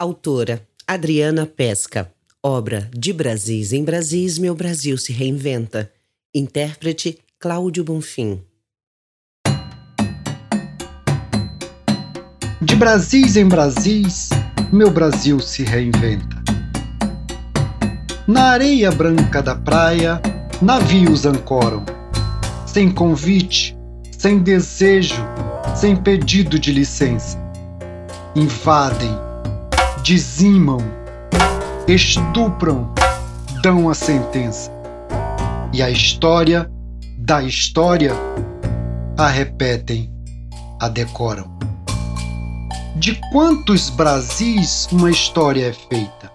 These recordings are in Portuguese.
Autora Adriana Pesca. Obra De Brasis em Brasis, Meu Brasil se Reinventa. Intérprete Cláudio Bonfim. De Brasis em Brasis, meu Brasil se reinventa. Na areia branca da praia, navios ancoram. Sem convite, sem desejo, sem pedido de licença. Invadem, dizimam, estupram, dão a sentença. E a história da história a repetem, a decoram. De quantos Brasis uma história é feita?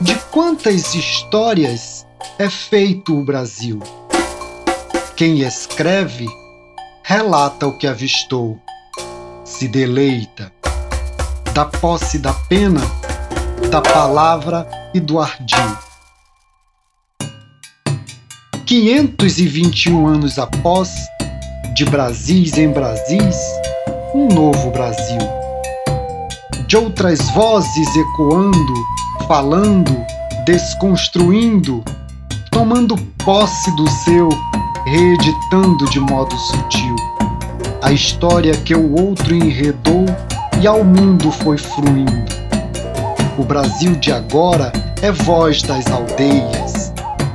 De quantas histórias é feito o Brasil? Quem escreve relata o que avistou, se deleita, da posse da pena, da palavra e do ardil. 521 anos após, de Brasis em Brasis, um novo Brasil. De outras vozes ecoando, falando, desconstruindo, tomando posse do seu, reeditando de modo sutil a história que o outro enredou e ao mundo foi fruindo. O Brasil de agora é voz das aldeias.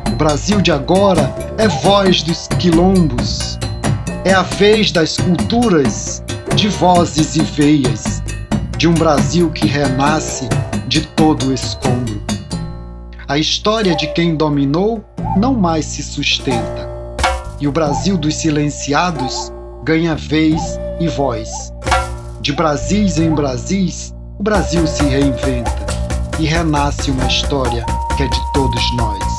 O Brasil de agora é voz dos quilombos. É a vez das culturas, de vozes e veias, de um Brasil que renasce de todo o escombro. A história de quem dominou não mais se sustenta, e o Brasil dos silenciados ganha vez e voz. De Brasis em Brasis, o Brasil se reinventa e renasce uma história que é de todos nós.